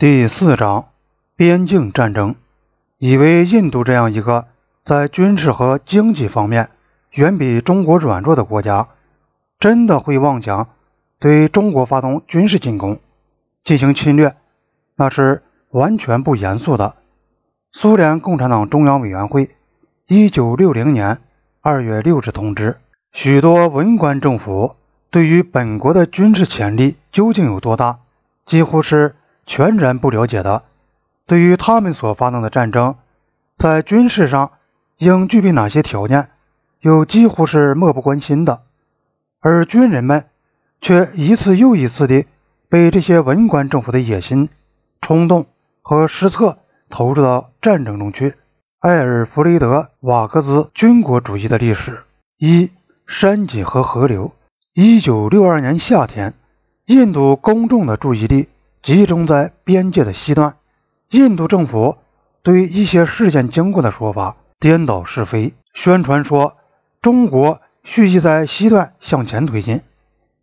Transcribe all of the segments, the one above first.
第四章边境战争。以为印度这样一个在军事和经济方面远比中国软弱的国家，真的会妄想对中国发动军事进攻、进行侵略，那是完全不严肃的。苏联共产党中央委员会一九六零年二月六日通知，许多文官政府对于本国的军事潜力究竟有多大，几乎是。全然不了解的，对于他们所发动的战争，在军事上应具备哪些条件，又几乎是漠不关心的。而军人们却一次又一次地被这些文官政府的野心、冲动和失策投入到战争中去。艾尔弗雷德·瓦格兹《军国主义的历史》一山脊和河流。一九六二年夏天，印度公众的注意力。集中在边界的西段，印度政府对一些事件经过的说法颠倒是非，宣传说中国蓄意在西段向前推进，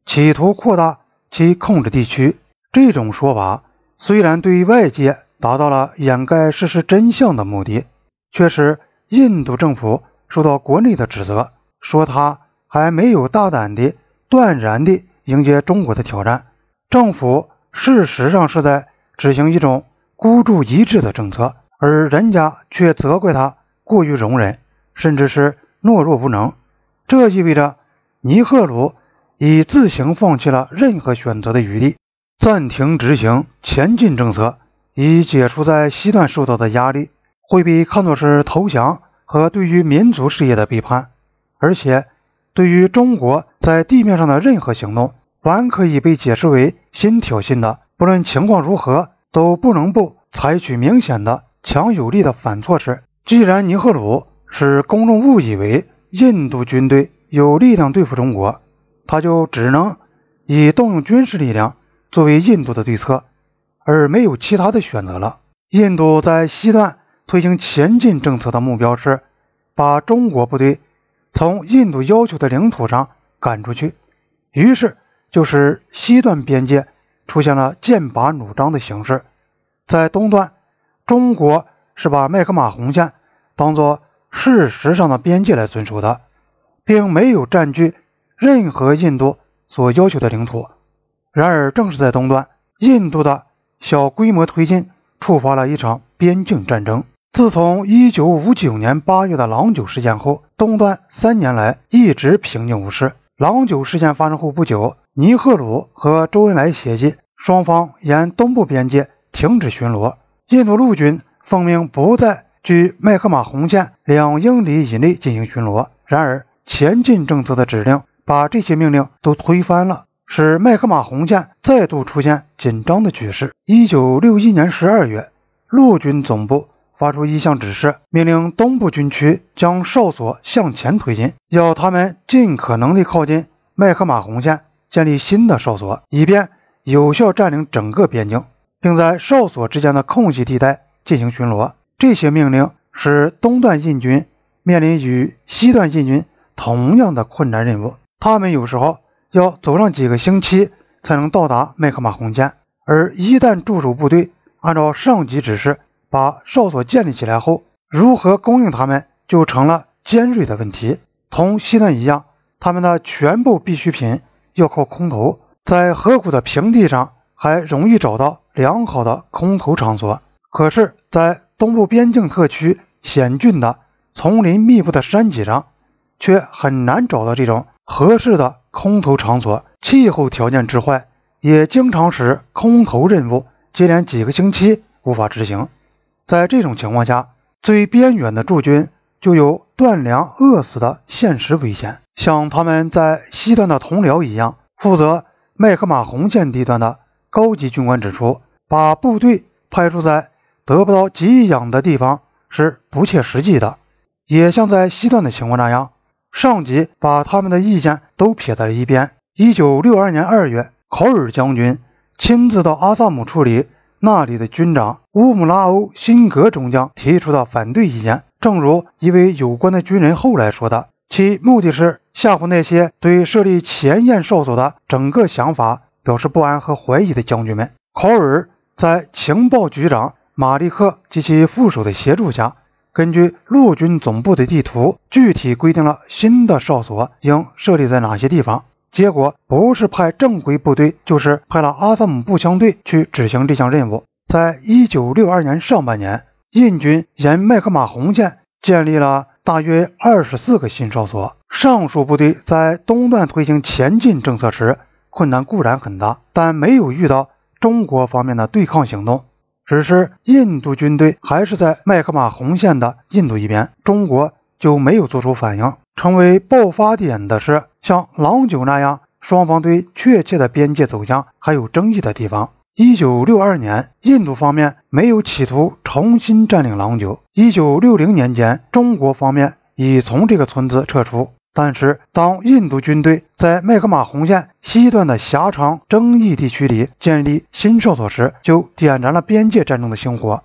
企图扩大其控制地区。这种说法虽然对外界达到了掩盖事实真相的目的，却使印度政府受到国内的指责，说他还没有大胆地、断然地迎接中国的挑战，政府。事实上是在执行一种孤注一掷的政策，而人家却责怪他过于容忍，甚至是懦弱无能。这意味着尼赫鲁已自行放弃了任何选择的余地，暂停执行前进政策，以解除在西段受到的压力，会被看作是投降和对于民族事业的背叛。而且，对于中国在地面上的任何行动，还可以被解释为新挑衅的，不论情况如何，都不能不采取明显的、强有力的反措施。既然尼赫鲁使公众误以为印度军队有力量对付中国，他就只能以动用军事力量作为印度的对策，而没有其他的选择了。印度在西段推行前进政策的目标是把中国部队从印度要求的领土上赶出去，于是。就是西段边界出现了剑拔弩张的形势，在东段，中国是把麦克马洪线当做事实上的边界来遵守的，并没有占据任何印度所要求的领土。然而，正是在东段，印度的小规模推进触发了一场边境战争。自从1959年8月的郎酒事件后，东段三年来一直平静无事。郎酒事件发生后不久。尼赫鲁和周恩来协议，双方沿东部边界停止巡逻。印度陆军奉命不再距麦克马洪线两英里以内进行巡逻。然而，前进政策的指令把这些命令都推翻了，使麦克马洪线再度出现紧张的局势。一九六一年十二月，陆军总部发出一项指示，命令东部军区将哨所向前推进，要他们尽可能地靠近麦克马洪线。建立新的哨所，以便有效占领整个边境，并在哨所之间的空隙地带进行巡逻。这些命令使东段印军面临与西段印军同样的困难任务。他们有时候要走上几个星期才能到达麦克马洪线，而一旦驻守部队按照上级指示把哨所建立起来后，如何供应他们就成了尖锐的问题。同西段一样，他们的全部必需品。要靠空投，在河谷的平地上还容易找到良好的空投场所，可是，在东部边境特区险峻的丛林密布的山脊上，却很难找到这种合适的空投场所。气候条件之坏，也经常使空投任务接连几个星期无法执行。在这种情况下，最边远的驻军就有断粮饿死的现实危险。像他们在西段的同僚一样，负责麦克马洪线地段的高级军官指出，把部队派驻在得不到给养的地方是不切实际的。也像在西段的情况那样，上级把他们的意见都撇在了一边。一九六二年二月，考尔将军亲自到阿萨姆处理那里的军长乌姆拉欧辛格中将提出的反对意见。正如一位有关的军人后来说的。其目的是吓唬那些对设立前沿哨所的整个想法表示不安和怀疑的将军们。考尔在情报局长马利克及其副手的协助下，根据陆军总部的地图，具体规定了新的哨所应设立在哪些地方。结果不是派正规部队，就是派了阿萨姆步枪队去执行这项任务。在一九六二年上半年，印军沿麦克马洪线建立了大约二十四个新哨所。上述部队在东段推行前进政策时，困难固然很大，但没有遇到中国方面的对抗行动。只是印度军队还是在麦克马洪线的印度一边，中国就没有做出反应。成为爆发点的是像郎酒那样，双方对确切的边界走向还有争议的地方。一九六二年，印度方面没有企图重新占领郎酒。一九六零年间，中国方面已从这个村子撤出。但是，当印度军队在麦克马洪线西段的狭长争议地区里建立新哨所时，就点燃了边界战争的星火。